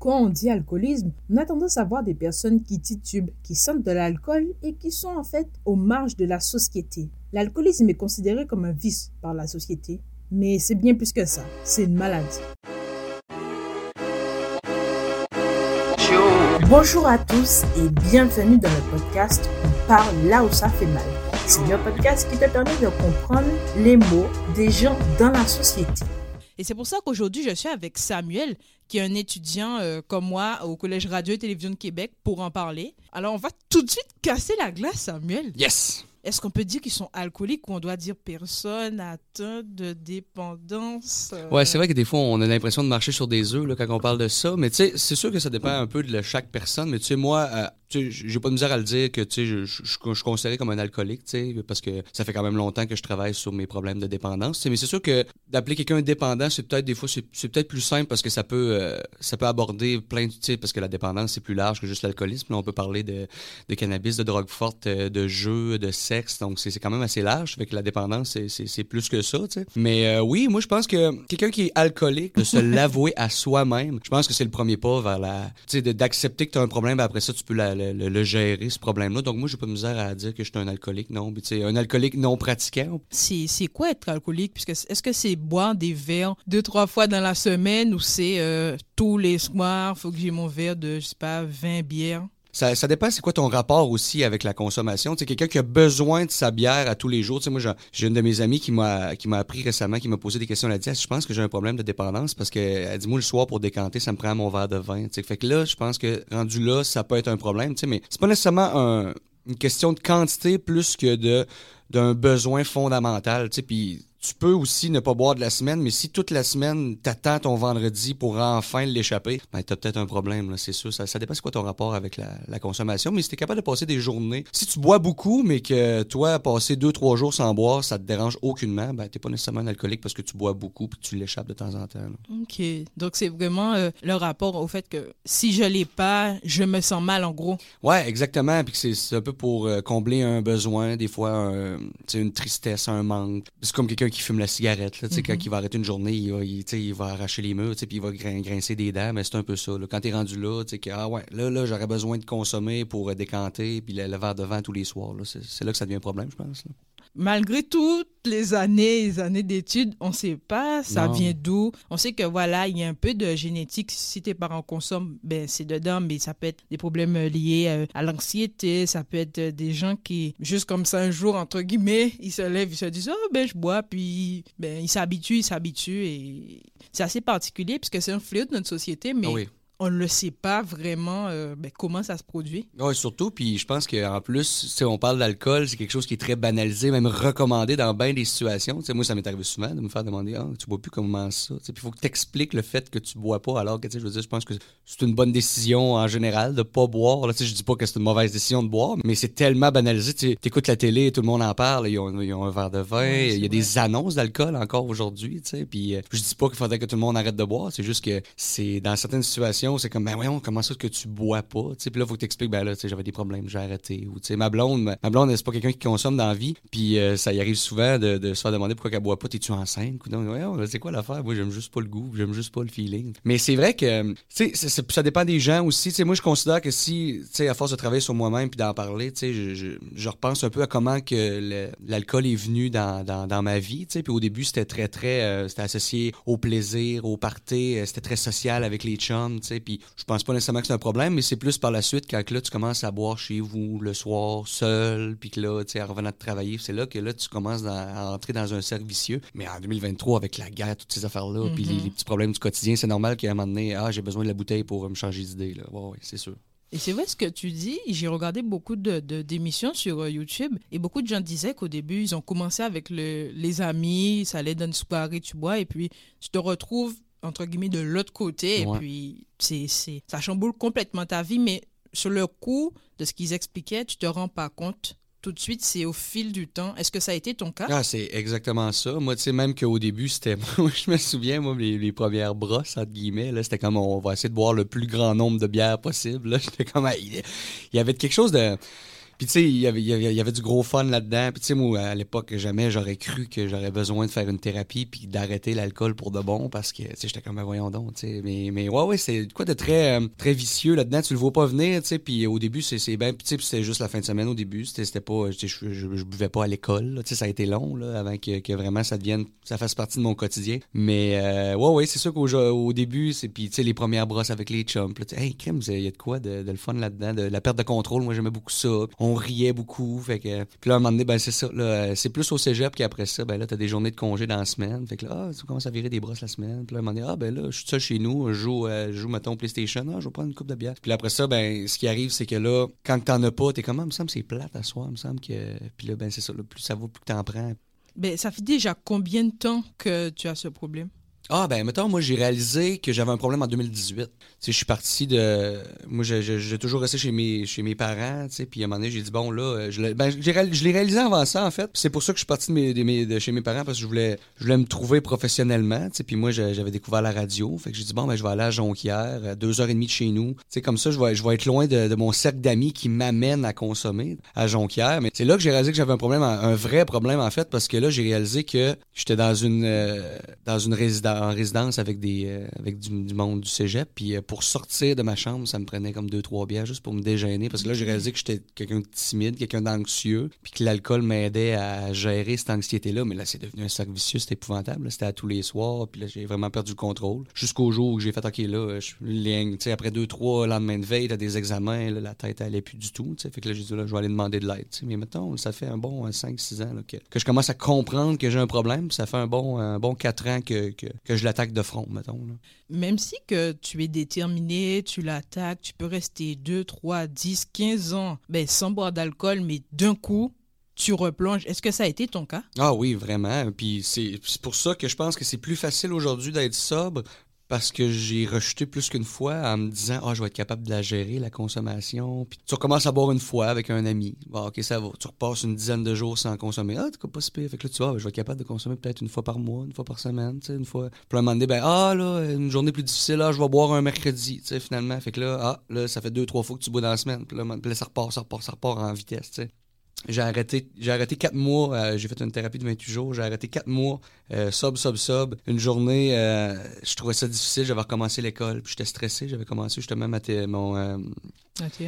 Quand on dit alcoolisme, on a tendance à voir des personnes qui titubent, qui sentent de l'alcool et qui sont en fait aux marges de la société. L'alcoolisme est considéré comme un vice par la société, mais c'est bien plus que ça, c'est une maladie. Bonjour à tous et bienvenue dans le podcast On parle là où ça fait mal. C'est un podcast qui te permet de comprendre les mots des gens dans la société. Et c'est pour ça qu'aujourd'hui, je suis avec Samuel, qui est un étudiant euh, comme moi au Collège Radio et Télévision de Québec, pour en parler. Alors, on va tout de suite casser la glace, Samuel. Yes! Est-ce qu'on peut dire qu'ils sont alcooliques ou on doit dire personne atteinte de dépendance euh? Ouais, c'est vrai que des fois, on a l'impression de marcher sur des œufs là, quand on parle de ça. Mais tu sais, c'est sûr que ça dépend un peu de chaque personne. Mais tu sais, moi, euh, j'ai pas de misère à le dire que tu sais, je, je, je, suis considéré comme un alcoolique, tu sais, parce que ça fait quand même longtemps que je travaille sur mes problèmes de dépendance. Mais c'est sûr que d'appeler quelqu'un dépendant, c'est peut-être des fois, c'est peut-être plus simple parce que ça peut, euh, ça peut aborder plein de, tu sais, parce que la dépendance, c'est plus large que juste l'alcoolisme. On peut parler de, de, cannabis, de drogue forte, de jeux, de sexe. Donc, c'est quand même assez large. Fait que la dépendance, c'est plus que ça, tu sais. Mais euh, oui, moi, je pense que quelqu'un qui est alcoolique, de se l'avouer à soi-même, je pense que c'est le premier pas vers la, tu sais, d'accepter que tu as un problème, ben après ça, tu peux le, gérer, ce problème-là. Donc, moi, j'ai pas de misère à dire que je suis un alcoolique, non. tu sais, un alcoolique non pratiquant. C'est quoi être alcoolique? Puisque est-ce que c'est boire des verres deux, trois fois dans la semaine ou c'est euh, tous les soirs, faut que j'ai mon verre de, je sais pas, 20 bières? Ça, dépend, c'est quoi ton rapport aussi avec la consommation? Tu quelqu'un qui a besoin de sa bière à tous les jours. Tu moi, j'ai une de mes amies qui m'a appris récemment, qui m'a posé des questions. Elle a dit, je pense que j'ai un problème de dépendance parce que elle dit, moi, le soir, pour décanter, ça me prend mon verre de vin. Fait que là, je pense que rendu là, ça peut être un problème. Tu sais, mais c'est pas nécessairement un, une question de quantité plus que de d'un besoin fondamental. Tu puis tu peux aussi ne pas boire de la semaine, mais si toute la semaine, t'attends ton vendredi pour enfin l'échapper, ben t'as peut-être un problème, là, c'est sûr. Ça, ça dépend c'est quoi ton rapport avec la, la consommation, mais si t'es capable de passer des journées, si tu bois beaucoup, mais que toi, passer deux, trois jours sans boire, ça te dérange aucunement, ben t'es pas nécessairement un alcoolique parce que tu bois beaucoup puis tu l'échappes de temps en temps. OK. Donc c'est vraiment euh, le rapport au fait que si je l'ai pas, je me sens mal en gros. Ouais, exactement. Puis c'est un peu pour euh, combler un besoin, des fois un, une tristesse, un manque. C'est comme quelqu'un qui fume la cigarette. Là, mm Quand il va arrêter une journée, il va, il, il va arracher les murs, puis il va grincer des dents, mais c'est un peu ça. Là. Quand tu es rendu là, tu sais, ah ouais, là, là j'aurais besoin de consommer pour décanter, puis le, le verre de vin tous les soirs. C'est là que ça devient un problème, je pense. Là malgré toutes les années les années d'études, on ne sait pas ça vient d'où. On sait que voilà, il y a un peu de génétique. Si tes parents consomment, ben c'est dedans, mais ça peut être des problèmes liés euh, à l'anxiété, ça peut être des gens qui, juste comme ça, un jour, entre guillemets, ils se lèvent, ils se disent, oh ben je bois, puis ben, ils s'habituent, ils s'habituent, et c'est assez particulier, puisque c'est un fléau de notre société, mais... Ah on ne sait pas vraiment euh, ben, comment ça se produit. Oui, surtout, puis je pense qu'en plus, si on parle d'alcool, c'est quelque chose qui est très banalisé, même recommandé dans bien des situations. moi, ça m'est arrivé souvent de me faire demander Ah, tu bois plus comment ça? Puis il faut que tu expliques le fait que tu bois pas, alors que je veux dire, je pense que c'est une bonne décision en général de ne pas boire. Là, je dis pas que c'est une mauvaise décision de boire, mais c'est tellement banalisé. Tu écoutes la télé, tout le monde en parle, ils ont, un verre de vin, il y a des annonces d'alcool encore aujourd'hui. Puis euh, je dis pas qu'il faudrait que tout le monde arrête de boire, c'est juste que c'est dans certaines situations c'est comme, ben voyons, comment ça que tu bois pas? Puis là, il faut que tu expliques, ben là, j'avais des problèmes, j'ai arrêté. Ou, ma blonde, ma, blonde, c'est pas quelqu'un qui consomme dans la vie. Puis euh, ça y arrive souvent de, se faire demander pourquoi elle boit pas. T'es-tu enceinte? C'est quoi l'affaire? Moi, j'aime juste pas le goût, j'aime juste pas le feeling. Mais c'est vrai que, ça dépend des gens aussi. moi, je considère que si, tu sais, à force de travailler sur moi-même puis d'en parler, tu sais, je, repense un peu à comment que l'alcool est venu dans ma vie. Puis au début, c'était très, très, euh, c'était associé au plaisir, au party, euh, c'était très social avec les chums, tu sais. Puis je pense pas nécessairement que c'est un problème, mais c'est plus par la suite quand là, tu commences à boire chez vous le soir, seul, puis que là, tu sais, en revenant de travailler, c'est là que là, tu commences à entrer dans un cercle vicieux. Mais en 2023, avec la guerre, toutes ces affaires-là, puis mm-hmm. les, petits problèmes du quotidien, c'est normal qu'à un moment donné, ah, j'ai besoin de la bouteille pour me changer d'idée, là. Ouais, c'est sûr. Et c'est vrai ce que tu dis. J'ai regardé beaucoup de, d'émissions sur euh, YouTube et beaucoup de gens disaient qu'au début, ils ont commencé avec le, les amis, ça allait dans une soirée, tu bois, et puis tu te retrouves entre guillemets, de l'autre côté. Et puis, c'est, c'est, ça chamboule complètement ta vie. Mais sur le coup de ce qu'ils expliquaient, tu te rends pas compte. Tout de suite, c'est au fil du temps. Est-ce que ça a été ton cas? Ah, c'est exactement ça. Moi, tu sais, même qu'au début, c'était. je me souviens, moi, les, premières brosses, entre guillemets, là, c'était comme on va essayer de boire le plus grand nombre de bières possible. Là, j'étais comme. Il y avait quelque chose de Puis tu sais, il y avait, y avait du gros fun là-dedans. Puis tu sais, moi, à l'époque, jamais j'aurais cru que j'aurais besoin de faire une thérapie puis d'arrêter l'alcool pour de bon parce que, tu sais, j'étais comme, ben, voyons donc, tu sais. Mais, mais ouais, ouais, c'est quoi de très, euh, très vicieux là-dedans? Tu le vois pas venir, tu sais. Puis au début, c'est bien, tu sais, c'était juste la fin de semaine au début. C'était pas, je, buvais pas à l'école, tu sais, ça a été long, là, avant que, que, vraiment ça devienne, ça fasse partie de mon quotidien. Mais euh, ouais, ouais, c'est sûr qu'au au début, c'est puis tu sais, les premières brosses avec les chums, tu hey, crème, il y a de quoi de, le fun là-dedans, de la perte de contrôle? Moi, j'aimais beaucoup ça. Riait beaucoup. Fait que, puis là, à un moment ben, c'est ça. Là, c'est plus au cégep qu'après ça, ben là, t'as des journées de congé dans la semaine. Fait que là, ah, tu commences à virer des brosses la semaine. Puis là, à un moment ah, ben là, je suis seul chez nous, je joue, euh, je joue, mettons, PlayStation. Ah, je vais prendre une coupe de bière. Puis après ça, ben, ce qui arrive, c'est que là, quand t'en as pas, t'es comme, ah, me semble c'est plate à soi, me semble que. Puis là, ben, c'est ça. plus ça vaut, plus que t'en prends. Ben, ça fait déjà combien de temps que tu as ce problème? Ah, ben, mettons, moi, j'ai réalisé que j'avais un problème en 2018. Tu sais, je suis parti de. Moi, j'ai toujours resté chez mes, chez mes parents, tu sais, puis à un moment donné, j'ai dit, bon, là, euh, je l'ai ben, réalisé avant ça, en fait. C'est pour ça que je suis parti de, mes, chez mes parents, parce que je voulais, je voulais me trouver professionnellement, tu sais, puis moi, j'avais découvert la radio. Fait que j'ai dit, bon, ben, je vais aller à Jonquière, à deux heures et demie de chez nous. Tu sais, comme ça, je vais, je vais être loin de, mon cercle d'amis qui m'amène à consommer à Jonquière. Mais c'est là que j'ai réalisé que j'avais un problème, un vrai problème, en fait, parce que là, j'ai réalisé que j'étais dans une, euh, dans une résidence en résidence avec des euh, avec du, monde du cégep. Puis euh, pour sortir de ma chambre, ça me prenait comme deux, trois bières juste pour me déjeuner. Parce que là, j'ai réalisé que j'étais quelqu'un de timide, quelqu'un d'anxieux, puis que l'alcool m'aidait à gérer cette anxiété-là. Mais là, c'est devenu un sac vicieux, c'était épouvantable. C'était à tous les soirs, puis là, j'ai vraiment perdu le contrôle. Jusqu'au jour où j'ai fait, OK, là, je ligne. Tu sais, après deux, trois lendemains de veille, t'as des examens, la tête allait plus du tout. Tu sais, fait que là, j'ai dit, là, je vais aller demander de l'aide. Mais maintenant, ça fait un bon 5-6 ans que, que, je commence à comprendre que j'ai un problème. Ça fait un bon, un bon 4 ans que, que, que je l'attaque de front, mettons. Même si que tu es déterminé, tu l'attaques, tu peux rester 2, 3, 10, 15 ans ben, sans boire d'alcool, mais d'un coup, tu replonges. Est-ce que ça a été ton cas? Ah oui, vraiment. Puis c'est pour ça que je pense que c'est plus facile aujourd'hui d'être sobre parce que j'ai rejeté plus qu'une fois en me disant ah je vais être capable de la gérer la consommation. Puis tu recommences à boire une fois avec un ami. Bon, ok ça va. Tu repasses une dizaine de jours sans consommer. Ah tu pas si fait que là tu vois je vais être capable de consommer peut-être une fois par mois une fois par semaine tu sais une fois. Puis à un moment donné ben ah là une journée plus difficile là je vais boire un mercredi tu sais finalement. Fait que là ah là ça fait deux trois fois que tu bois dans la semaine. Puis là, là ça repart ça repart ça repart en vitesse tu sais j'ai arrêté, j'ai arrêté quatre mois. Euh, j'ai fait une thérapie de 28 jours. J'ai arrêté quatre mois, euh, sub, sub, sub. Une journée, euh, je trouvais ça difficile. J'avais recommencé l'école. Puis j'étais stressé. J'avais commencé justement ma mon. Euh,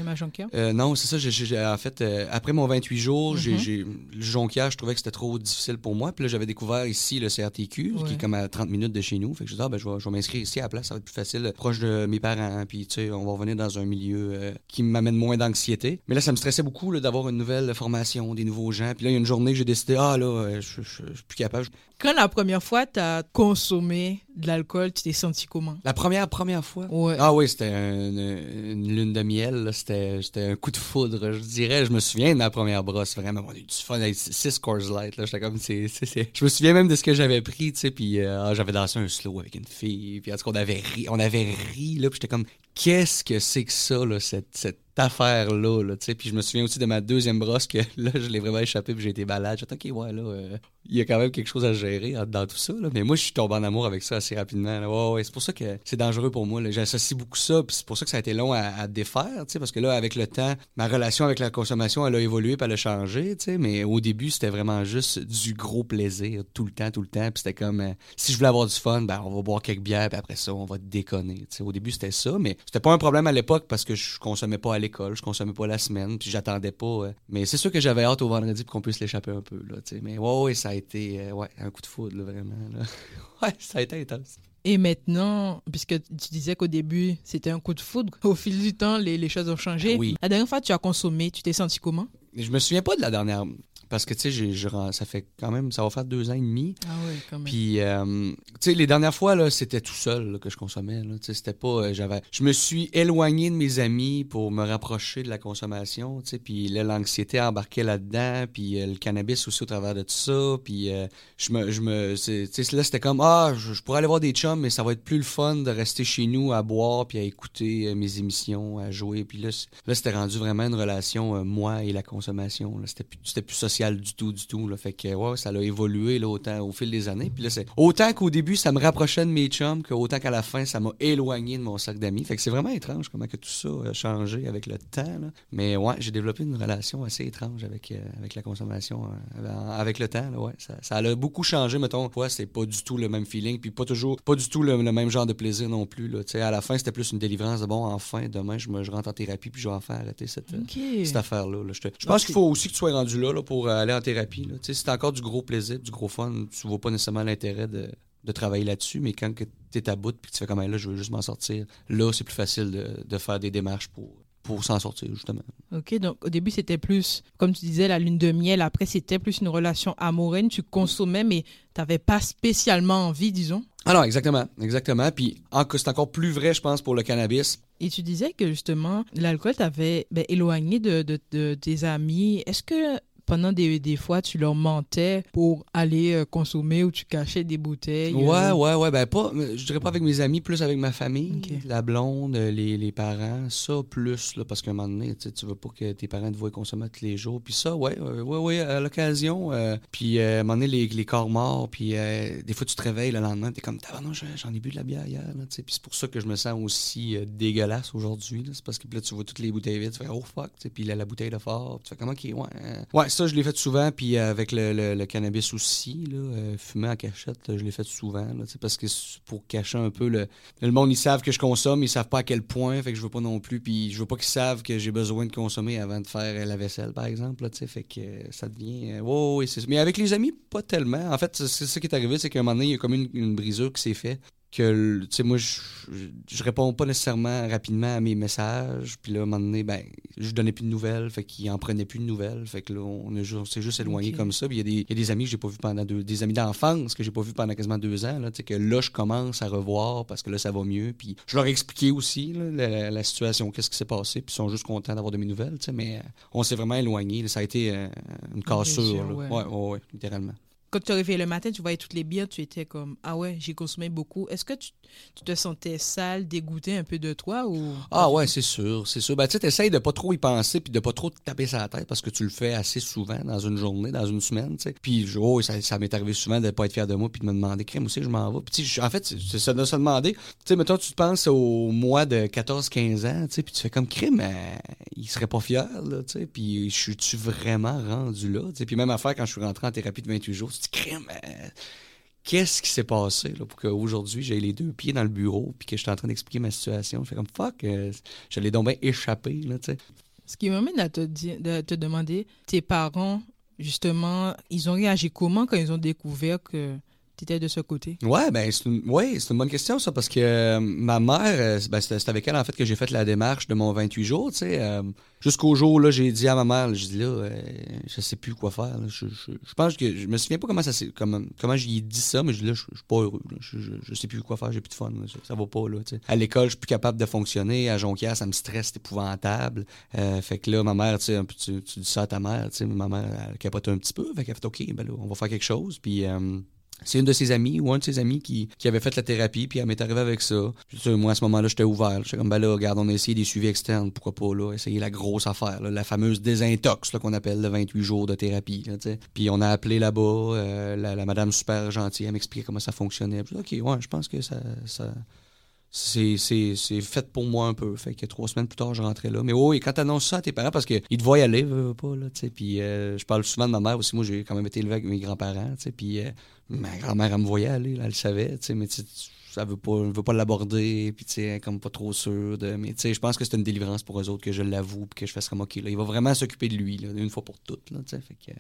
ma jonquière? non, c'est ça. en fait, après mon 28 jours, j'ai, mm-hmm. le jonquière, je trouvais que c'était trop difficile pour moi. Puis là, j'avais découvert ici le CRTQ, qui est comme à 30 minutes de chez nous. Fait que je disais, ah, ben, je vais, je vais m'inscrire ici à la place. Ça va être plus facile, proche de mes parents. Puis, tu sais, on va revenir dans un milieu qui m'amène moins d'anxiété. Mais là, ça me stressait beaucoup d'avoir une nouvelle formation, des nouveaux gens. Puis là, il y a une journée, j'ai décidé, ah là, je, suis plus capable. Quand la première fois, tu as consommé de l'alcool, tu t'es senti comment? La première, première fois? Ouais. Ah oui, c'était une, lune de miel. C'était un coup de foudre, je dirais. Je me souviens de ma première brosse, vraiment. On a eu du fun avec six Coors Light. J'étais comme, c'est, Je me souviens même de ce que j'avais pris, tu sais. Puis euh, ah, j'avais dansé un slow avec une fille. Puis en tout cas, on avait ri, on avait ri là. Puis j'étais comme, qu'est-ce que c'est que ça, là, cette, cette affaire-là, là. Puis je me souviens aussi de ma deuxième brosse que là, je l'ai vraiment échappé puis j'ai été balade. J'ai dit, OK, ouais, là, euh, il y a quand même quelque chose à gérer dans tout ça, là. Mais moi, je suis tombé en amour avec ça assez rapidement. C'est pour ça que c'est dangereux pour moi. J'associe beaucoup ça, c'est pour ça que ça a été long à, défaire, parce que là, avec le temps, ma relation avec la consommation, elle a évolué puis elle a changé. Mais au début, c'était vraiment juste du gros plaisir, tout le temps, tout le temps. Puis c'était comme, euh, si je voulais avoir du fun, ben, on va boire quelques bières, puis après ça, on va déconner. Au début, c'était ça, mais c'était pas un problème à l'époque parce que je consommais pas l'école, je consommais pas la semaine, puis j'attendais pas. Euh. mais c'est sûr que j'avais hâte au vendredi pour qu'on puisse l'échapper un peu, là, Mais ouais, ouais, ça a été euh, ouais, un coup de foudre, vraiment. ouais, ça a été intense. Et maintenant, puisque tu disais qu'au début, c'était un coup de foudre, au fil du temps, les, les choses ont changé. Oui. La dernière fois tu as consommé, tu t'es senti comment? Je me souviens pas de la dernière parce que, tu sais, ça fait quand même, ça va faire deux ans et demi. Ah oui, quand même. Puis, euh, tu sais, les dernières fois, là, c'était tout seul que je consommais. Tu sais, c'était pas, euh, j'avais, je me suis éloigné de mes amis pour me rapprocher de la consommation, tu sais, puis là, l'anxiété embarquait là-dedans, puis euh, le cannabis aussi au travers de tout ça, puis je me, je me, tu sais, là, c'était comme, ah, je, pourrais aller voir des chums, mais ça va être plus le fun de rester chez nous à boire, puis à écouter mes émissions, à jouer, puis là, là c'était rendu vraiment une relation, moi et la consommation, là, c'était plus, c'était plus social du tout, du tout. Là. Fait que, ouais, ça a évolué là, autant au fil des années. Puis là, c'est autant qu'au début, ça me rapprochait de mes chums, qu'autant qu'à la fin, ça m'a éloigné de mon sac d'amis. Fait que c'est vraiment étrange comment que tout ça a changé avec le temps. Là. Mais ouais, j'ai développé une relation assez étrange avec, euh, avec la consommation euh, avec le temps. Là, ouais. ça, ça a beaucoup changé, mettons. Ouais, c'est pas du tout le même feeling, puis pas toujours, pas du tout le, même genre de plaisir non plus. Là. à la fin, c'était plus une délivrance de bon, enfin, demain, je, me, je rentre en thérapie, puis je vais enfin arrêter cette, cette affaire-là. Je, je pense qu'il faut aussi que tu sois rendu là, là pour aller en thérapie. Là. T'as encore du gros plaisir, du gros fun, tu vois pas nécessairement l'intérêt de, de travailler là-dessus, mais quand tu es à bout puis que tu fais comme là, je veux juste m'en sortir, là, c'est plus facile de, de, faire des démarches pour, pour s'en sortir, justement. OK, donc au début, c'était plus, comme tu disais, la lune de miel. Après, c'était plus une relation amoureuse. Tu consommais, mais tu n'avais pas spécialement envie, disons. Alors, ah exactement, exactement. Puis c'est encore plus vrai, je pense, pour le cannabis. Et tu disais que justement, l'alcool t'avait ben, éloigné de, de, de, tes amis. Est-ce que pendant des, des, fois, tu leur mentais pour aller euh, consommer ou tu cachais des bouteilles? Ouais, euh? ouais, ouais. Ben, pas, je dirais pas avec mes amis, plus avec ma famille, la blonde, les, les, parents. Ça, plus, là, parce qu'à un moment donné, tu veux pas que tes parents te voient consommer tous les jours. Puis ça, ouais, ouais, ouais, à l'occasion. Euh, puis à un moment donné, les, les corps morts. Puis des fois, tu te réveilles le lendemain, tu es comme, ah non, j'en ai bu de la bière hier. Puis c'est pour ça que je me sens aussi dégueulasse aujourd'hui. C'est parce que là, tu vois toutes les bouteilles vides, tu fais, oh fuck. Puis la, la bouteille de fort. Tu fais, comment, ok, ouais. Ouais, ça, je l'ai fait souvent, puis avec le, cannabis aussi, là, euh, fumer en cachette, je l'ai fait souvent, là, parce que pour cacher un peu le, le monde, ils savent que je consomme, ils savent pas à quel point, fait que je veux pas non plus, puis je veux pas qu'ils savent que j'ai besoin de consommer avant de faire la vaisselle, par exemple, là, fait que ça devient... Euh, mais avec les amis, pas tellement. En fait, c'est ça qui est arrivé, c'est qu'à un moment donné, il y a comme une, une brisure qui s'est faite que, tu sais, moi, je, je, réponds pas nécessairement rapidement à mes messages. Puis là, à un moment donné, ben, je donnais plus de nouvelles. Fait qu'il en prenait plus de nouvelles. Fait que là, on, s'est juste éloigné comme ça. Puis il y, y, a des amis que j'ai pas vus pendant deux, des amis d'enfance que j'ai pas vus pendant quasiment deux ans. Là, tu sais, que là, je commence à revoir parce que là, ça va mieux. Puis je leur ai expliqué aussi là, la, situation, qu'est-ce qui s'est passé. Puis ils sont juste contents d'avoir de mes nouvelles, tu sais. Mais euh, on s'est vraiment éloigné. Ça a été euh, une cassure, là. Ouais. Ouais, ouais, littéralement quand tu arrivais le matin, tu voyais toutes les bières, tu étais comme Ah ouais, j'ai consommé beaucoup. Est-ce que tu, te sentais sale, dégoûté un peu de toi ou? Ah ouais, c'est sûr, c'est sûr. Ben, tu essayes de pas trop y penser puis de pas trop te taper sur la tête parce que tu le fais assez souvent dans une journée, dans une semaine, tu sais. Puis oh, ça, m'est arrivé souvent de pas être fier de moi puis de me demander crème aussi je m'en vais? Puis en fait, c'est ça de se demander, tu sais mettons tu te penses au mois de 14-15 ans, tu sais, puis tu fais comme crème, euh, il serait pas fier là, tu sais, puis je suis-tu vraiment rendu là, tu sais? Puis même affaire quand je suis rentré en thérapie de 28 jours, crime. Euh, qu'est-ce qui s'est passé là, pour qu'aujourd'hui j'ai les deux pieds dans le bureau puis que je suis en train d'expliquer ma situation? Je fais comme fuck, euh, je donc bien échappé. Ce qui m'amène à te, te demander, tes parents, justement, ils ont réagi comment quand ils ont découvert que tu de ce côté? Ouais, ben c'est une, ouais, c'est une bonne question, ça, parce que euh, ma mère, ben, c'est avec elle, en fait, que j'ai fait la démarche de mon 28 jours, tu sais. Jusqu'au jour où j'ai dit à ma mère, je dis là, euh, je sais plus quoi faire. Je, pense que je me souviens pas comment ça comment, comment ai dit ça, mais je dis là, je, suis pas heureux. Je, je, sais plus quoi faire, j'ai plus de fun. ça, va pas là. À l'école, je suis plus capable de fonctionner. À Jonquière, ça me stresse, c'est épouvantable. Euh, fait que là, ma mère, tu, tu dis ça à ta mère, ma mère, elle capote un petit peu. Fait qu'elle fait OK, ben là, on va faire quelque chose. Puis euh, c'est une de ses amies ou un de ses amis qui, avait fait la thérapie, puis elle m'est arrivée avec ça. moi, à ce moment-là, j'étais ouvert. J'étais comme, ben là, regarde, on a essayé des suivis externes, pourquoi pas, là, essayer la grosse affaire, la fameuse désintox qu'on appelle le 28 jours de thérapie. Puis on a appelé là-bas, euh, la, madame super gentille, elle m'expliquait comment ça fonctionnait. Puis, OK, ouais, je pense que ça c'est, fait pour moi un peu. Fait que trois semaines plus tard, je rentrais là. Mais oui, quand t'annonces ça à tes parents, parce qu'ils te voient aller, pas, là, tu. Puis euh, je parle souvent de ma mère aussi. Moi, j'ai quand même été élevé avec mes grands-parents, tu sais. Puis euh, ma grand-mère, elle me voyait aller, elle le savait, tu sais. Mais ça veut pas, veut pas l'aborder, puis tu sais, comme pas trop sûr de. Mais tu sais, je pense que c'est une délivrance pour eux autres que je l'avoue, puis que je fasse comme OK, là, il va vraiment s'occuper de lui, là, une fois pour toutes, là, tu sais. Que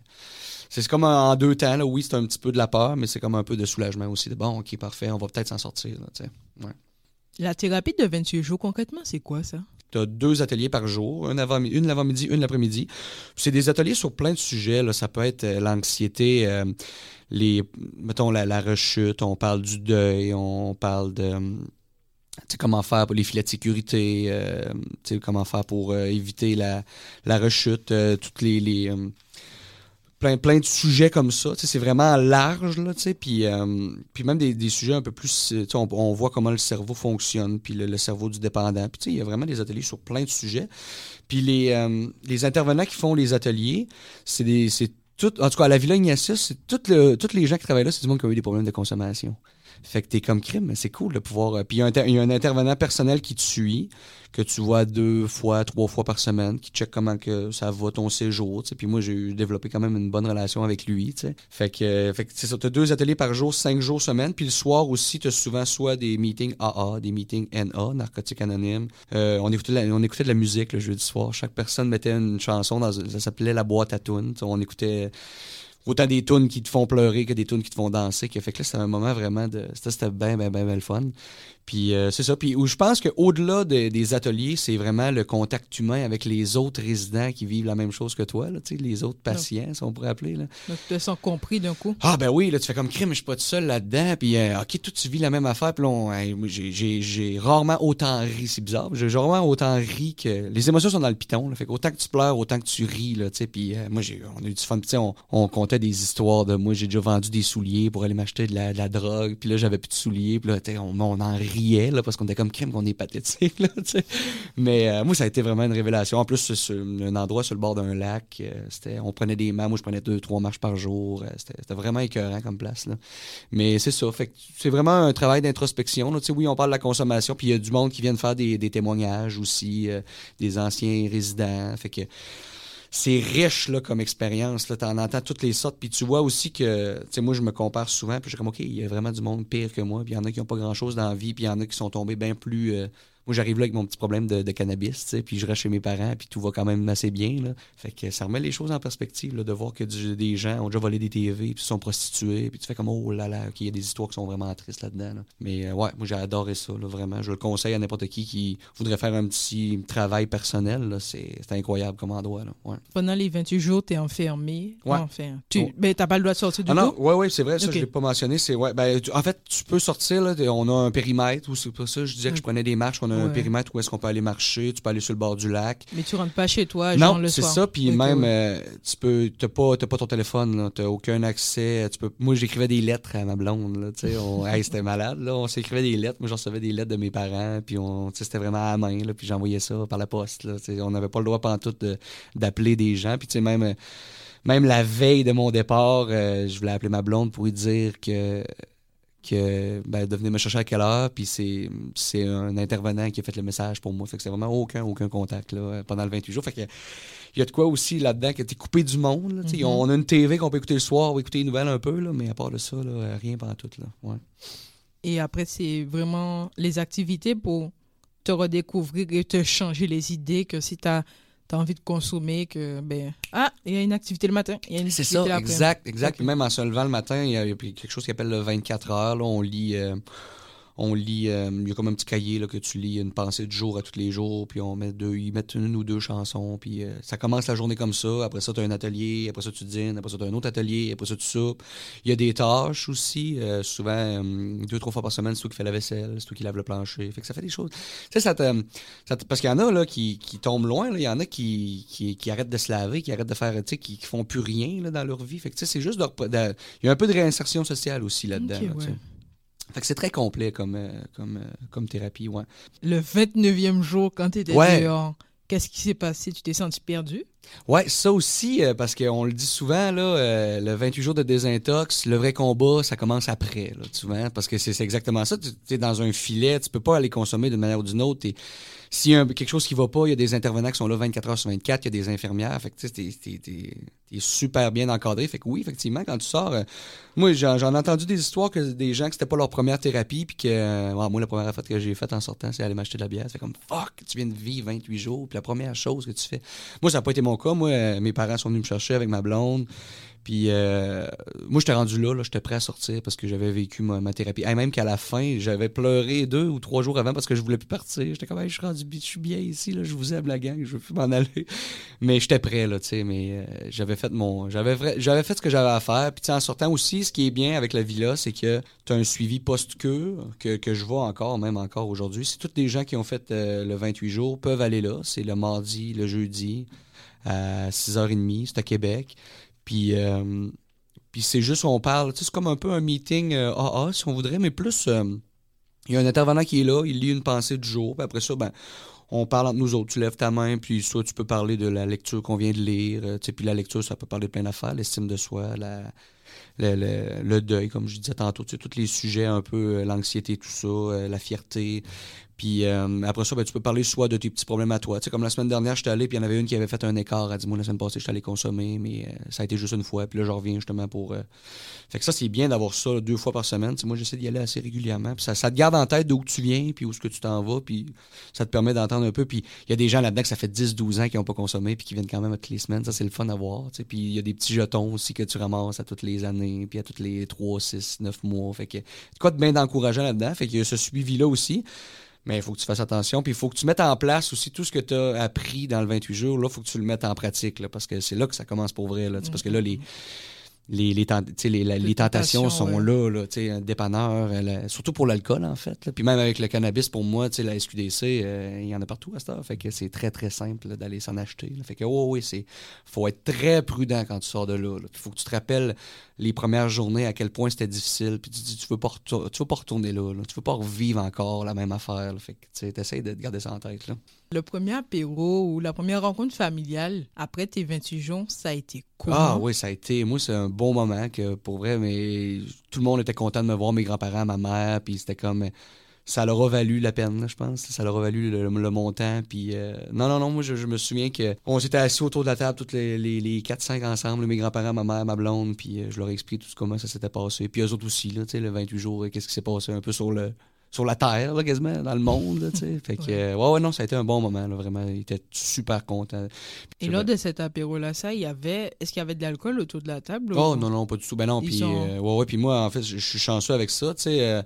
c'est comme en deux temps, là. Oui, c'est un petit peu de la peur, mais c'est comme un peu de soulagement aussi. De bon, OK, parfait, on va peut-être s'en sortir, tu sais. La thérapie de 28 jours, concrètement, c'est quoi ça? Tu as deux ateliers par jour, une l'avant-midi, une l'après-midi. C'est des ateliers sur plein de sujets. Là. Ça peut être euh, l'anxiété, euh, les, mettons la, rechute, on parle du deuil, on parle de comment faire pour les filets de sécurité, euh, comment faire pour éviter la, la rechute, toutes les, les plein, de sujets comme ça. C'est vraiment large, là, puis, euh, puis même des, sujets un peu plus... On, voit comment le cerveau fonctionne, puis le, cerveau du dépendant. Puis il y a vraiment des ateliers sur plein de sujets. Puis les, euh, intervenants qui font les ateliers, c'est des tout, en tout cas, à la Villa Ignatius, c'est tout le, tous les gens qui travaillent là, c'est du monde qui a eu des problèmes de consommation. Fait que t'es comme crime, mais c'est cool de pouvoir. euh, Puis il y, a un intervenant personnel qui te suit, que tu vois deux fois, trois fois par semaine, qui check comment que ça va ton séjour. Puis moi, j'ai développé quand même une bonne relation avec lui. tu sais. Fait que, euh, fait que c'est ça. T'as deux ateliers par jour, cinq jours semaine. Puis le soir aussi, t'as souvent soit des meetings AA, des meetings NA, narcotiques anonymes. Euh, on, écoutait on écoutait de la musique le jeudi soir. Chaque personne mettait une chanson dans ça s'appelait la boîte à tunes. On écoutait autant des tunes qui te font pleurer que des tunes qui te font danser. Que fait que là, c'était un moment vraiment de. C'était bien, bien, bien, bien le fun. Puis euh, c'est ça. Puis où je pense qu'au-delà de- des ateliers, c'est vraiment le contact humain avec les autres résidents qui vivent la même chose que toi, là, les autres patients, si on pourrait appeler. Là. Donc, tu te sens compris d'un coup? Ah ben oui, là tu fais comme crime, je suis pas tout seul là-dedans. Puis euh, ok, toi tu vis la même affaire. Puis moi, j'ai- rarement autant ri, c'est bizarre. J'ai rarement autant ri que les émotions sont dans le piton. Là, fait qu'autant que tu pleures, autant que tu ris là, tu sais. Puis euh, moi on a eu du fun. Puis, tu sais, on, on contait des histoires de moi. J'ai déjà vendu des souliers pour aller m'acheter de la, de la drogue. Puis là j'avais plus de souliers. Puis là, on, on en parce qu'on était comme crime qu'on est pathétique. Mais euh, moi ça a été vraiment une révélation. En plus sur un endroit sur le bord d'un lac. euh, on prenait des marches. Moi je prenais deux trois marches par jour. Euh, c'était, vraiment écœurant comme place là. Mais c'est ça. C'est vraiment un travail d'introspection. oui, on parle de la consommation, puis il y a du monde qui vient de faire des, des témoignages aussi, euh, des anciens résidents. Fait que c'est riche là, comme expérience. Tu en entends toutes les sortes. Puis tu vois aussi que, tu sais, moi, je me compare souvent. Puis je suis comme, OK, il y a vraiment du monde pire que moi. Puis il y en a qui n'ont pas grand-chose dans la vie. Puis il y en a qui sont tombés bien plus. euh, moi, j'arrive là avec mon petit problème de, de cannabis, tu sais, puis je reste chez mes parents, puis tout va quand même assez bien. Là. Fait que ça remet les choses en perspective, là, de voir que du- des gens ont déjà volé des TV, puis sont prostitués, puis tu fais comme, oh là là, OK, il y a des histoires qui sont vraiment tristes là-dedans. là. Mais euh, ouais, moi, j'ai adoré ça, là, vraiment. Je le conseille à n'importe qui qui voudrait faire un petit travail personnel. C'est incroyable comme endroit. Là. Ouais. Pendant les 28 jours, tu es enfermé. Ouais. Enfin, tu Oh. ben, t'as pas le droit de sortir du Ah non, coup? ouais, ouais, c'est vrai, ça, je l'ai pas mentionné. C'est, ouais, ben, tu- en fait, tu peux sortir, là, on a un périmètre, ou c'est pas ça, je disais que je Ok. prenais des marches, on a un périmètre où est-ce qu'on peut aller marcher, tu peux aller sur le bord du lac. Mais tu rentres pas chez toi, genre Non, le c'est soir. ça. Puis même, euh, tu peux, t'as pas, t'as pas ton téléphone, t'as aucun accès. Tu peux, moi, j'écrivais des lettres à ma blonde, là, tu sais, on- hey, c'était malade, là. On s'écrivait des lettres. Moi, j'en recevais des lettres de mes parents, puis on, tu sais, c'était vraiment à la main, là, puis j'envoyais ça par la poste, là. tu sais, on n'avait pas le droit pantoute de, d'appeler des gens. Puis tu sais, même, euh, même la veille de mon départ, euh, je voulais appeler ma blonde pour lui dire que que ben, de venir me chercher à quelle heure, puis c'est, c'est un intervenant qui a fait le message pour moi. Fait que c'est vraiment aucun, aucun contact là, pendant le 28 jours. Fait que il y a de quoi aussi là-dedans que t'es coupé du monde. Là. Mhm. On a une TV qu'on peut écouter le soir, ou écouter les nouvelles un peu, là, mais à part de ça, là, rien pendant tout. Là. Ouais. Et après, c'est vraiment les activités pour te redécouvrir et te changer les idées que si tu as, envie de consommer, que, ben, ah, il y a une activité le matin, il y a une C'est ça, exact, exact. Même en se levant le matin, il y a, il y a quelque chose qui appelle le 24 heures. Là, on lit, euh, on lit, euh, il y a comme un petit cahier là, que tu lis une pensée du jour à tous les jours, puis on met deux, ils mettent une ou deux chansons, puis euh, ça commence la journée comme ça. Après ça, tu as un atelier, après ça, tu dînes, après ça, tu as un autre atelier, après ça, tu soupes. Il y a des tâches aussi, euh, souvent euh, deux, trois fois par semaine, c'est toi qui fais la vaisselle, c'est toi qui lave le plancher. Fait que ça fait des choses. Tu sais, ça te, ça te- parce qu'il y en a là, qui, qui tombent loin, là. il y en a qui, qui, qui arrêtent de se laver, qui arrêtent de faire, tu sais, qui, qui font plus rien là, dans leur vie. Fait que, tu sais, c'est juste de repre- de- il y a un peu de réinsertion sociale aussi là-dedans. Là, ouais. Fait que c'est très complet comme, euh, comme, euh, comme thérapie, ouais. Le 29e jour, quand tu étais Ouais. dehors, qu'est-ce qui s'est passé? Tu t'es senti perdu? Ouais, ça aussi, euh, parce qu'on le dit souvent, là, euh, le 28 jours de désintox, le vrai combat, ça commence après, souvent, parce que c'est exactement ça. Tu es dans un filet, tu peux pas aller consommer d'une manière ou d'une autre. S'il y a quelque chose qui va pas, il y a des intervenants qui sont là 24 heures sur 24, il y a des infirmières, fait que tu t'es super bien encadré. Fait que oui, effectivement, quand tu sors, euh, moi, j'en ai entendu des histoires que des gens que c'était pas leur première thérapie, puis que, moi, la première affaire que j'ai faite en sortant, c'est aller m'acheter de la bière. C'est comme, fuck, tu viens de vivre 28 jours, puis la première chose que tu fais, moi, ça n'a pas été mon cas. Moi, euh, mes parents sont venus me chercher avec ma blonde. Puis euh, moi, j'étais rendu là, là j'étais prêt à sortir parce que j'avais vécu ma, thérapie. Et même qu'à la fin, j'avais pleuré deux ou trois jours avant parce que je voulais plus partir. J'étais comme, je suis rendu, je suis bien ici, là, je vous aime la gang, je veux plus m'en aller. Mais j'étais prêt, là, tu sais, mais euh, j'avais fait mon, j'avais j'avais fait ce que j'avais à faire. Puis en sortant aussi, ce qui est bien avec la villa, c'est que tu as un suivi post-cure que, que je vois encore, même encore aujourd'hui. C'est tous les gens qui ont fait le 28 jours peuvent aller là. C'est le mardi, le jeudi à 6h30, c'est à Québec. Puis, euh, puis c'est juste, on parle, c'est comme un peu un meeting euh, AA, si on voudrait, mais plus, euh, il y a un intervenant qui est là, il lit une pensée du jour, puis après ça, ben, on parle entre nous autres. Tu lèves ta main, puis soit tu peux parler de la lecture qu'on vient de lire. Euh, puis la lecture, ça peut parler de plein d'affaires, l'estime de soi, la, le, deuil, comme je disais tantôt, tous les sujets un peu, euh, l'anxiété, tout ça, euh, la fierté. Puis euh, après ça, ben, tu peux parler soit de tes petits problèmes à toi. Tu sais, comme la semaine dernière, j'étais allé, puis il y en avait une qui avait fait un écart. Elle dit Moi, la semaine passée, j'étais allé consommer, mais ça a été juste une fois. Puis là, je reviens justement pour. Fait que ça, c'est bien d'avoir ça deux fois par semaine. moi, j'essaie d'y aller assez régulièrement. Puis ça, te garde en tête d'où tu viens, puis où est-ce que tu t'en vas, puis ça te permet d'entendre un peu. Puis il y a des gens là-dedans que ça fait 10-12 ans qui n'ont pas consommé, puis qui viennent quand même toutes les semaines. Ça, c'est le fun à voir. Tu sais. Puis il y a des petits jetons aussi que tu ramasses à toutes les années, puis à toutes les 3, 6, 9 mois. Fait que quoi de bien d'encourageant là-dedans. Fait qu'il y a ce suivi-là aussi. Mais il faut que tu fasses attention. Puis il faut que tu mettes en place aussi tout ce que tu as appris dans le 28 jours. Là, il faut que tu le mettes en pratique. Là, parce que c'est là que ça commence pour vrai. Là, Parce que là, les, les, les, tentations sont là, là un dépanneur, surtout pour l'alcool, en fait. Puis même avec le cannabis, pour moi, la SQDC, euh, il y en a partout à cette heure. Fait que c'est très, très simple d'aller s'en acheter. Fait que, oh, oui, c'est faut être très prudent quand tu sors de là. Il faut que tu te rappelles les premières journées à quel point c'était difficile. Puis tu dis, tu veux pas, tu veux pas retourner là, Tu veux pas revivre encore la même affaire. Fait que tu essaies de garder ça en tête. Là. Le premier apéro ou la première rencontre familiale après tes 28 jours, ça a été cool. Ah oui, ça a été. Moi, c'est un bon moment que pour vrai, mais tout le monde était content de me voir, mes grands-parents, ma mère, puis c'était comme ça leur a valu la peine, je pense. Ça leur a valu le, montant. Puis, euh, non, non, non, moi, je, me souviens qu'on s'était assis autour de la table, toutes les, les, les 4-5 ensemble, mes grands-parents, ma mère, ma blonde, puis euh, je leur ai expliqué tout comment ça s'était passé. Puis eux autres aussi, là, le 28 jours, qu'est-ce qui s'est passé un peu sur le sur la terre, là, quasiment, dans le monde. fait que, euh, ouais. ouais, non, ça a été un bon moment, là, vraiment. Il était super content. Et lors de cet apéro-là, ça, il y avait. Est-ce qu'il y avait de l'alcool autour de la table? Oh, non, non, pas du tout. Ben non, puis, ouais, ouais, puis moi, en fait, je suis chanceux avec ça, tu sais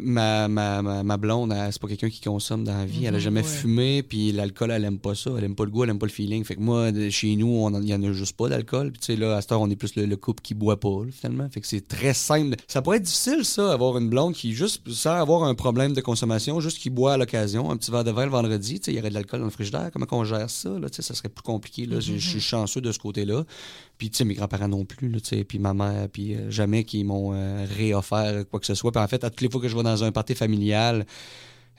ma, ma, ma, blonde, c'est pas quelqu'un qui consomme dans la vie. elle a mhm, jamais fumé, puis l'alcool, elle aime pas ça. Elle aime pas le goût, elle aime pas le feeling. Fait que moi, chez nous, il y en a juste pas d'alcool. Puis tu sais, là, à cette heure, on est plus le, couple qui boit pas, finalement. Fait que c'est très simple. Ça pourrait être difficile, ça, avoir une blonde qui, juste sans avoir un problème de consommation, juste qui boit à l'occasion, un petit verre de vin le vendredi. Tu sais, il y aurait de l'alcool dans le frigidaire. Comment on gère ça, là? Tu sais, ça serait plus compliqué, là. Je suis mhm. chanceux de ce côté-là. Puis, tu sais, mes grands-parents non plus, là, tu sais, puis ma mère, puis euh, jamais qu'ils m'ont euh, réoffert quoi que ce soit. Puis en fait, à toutes les fois que je vais dans un party familial,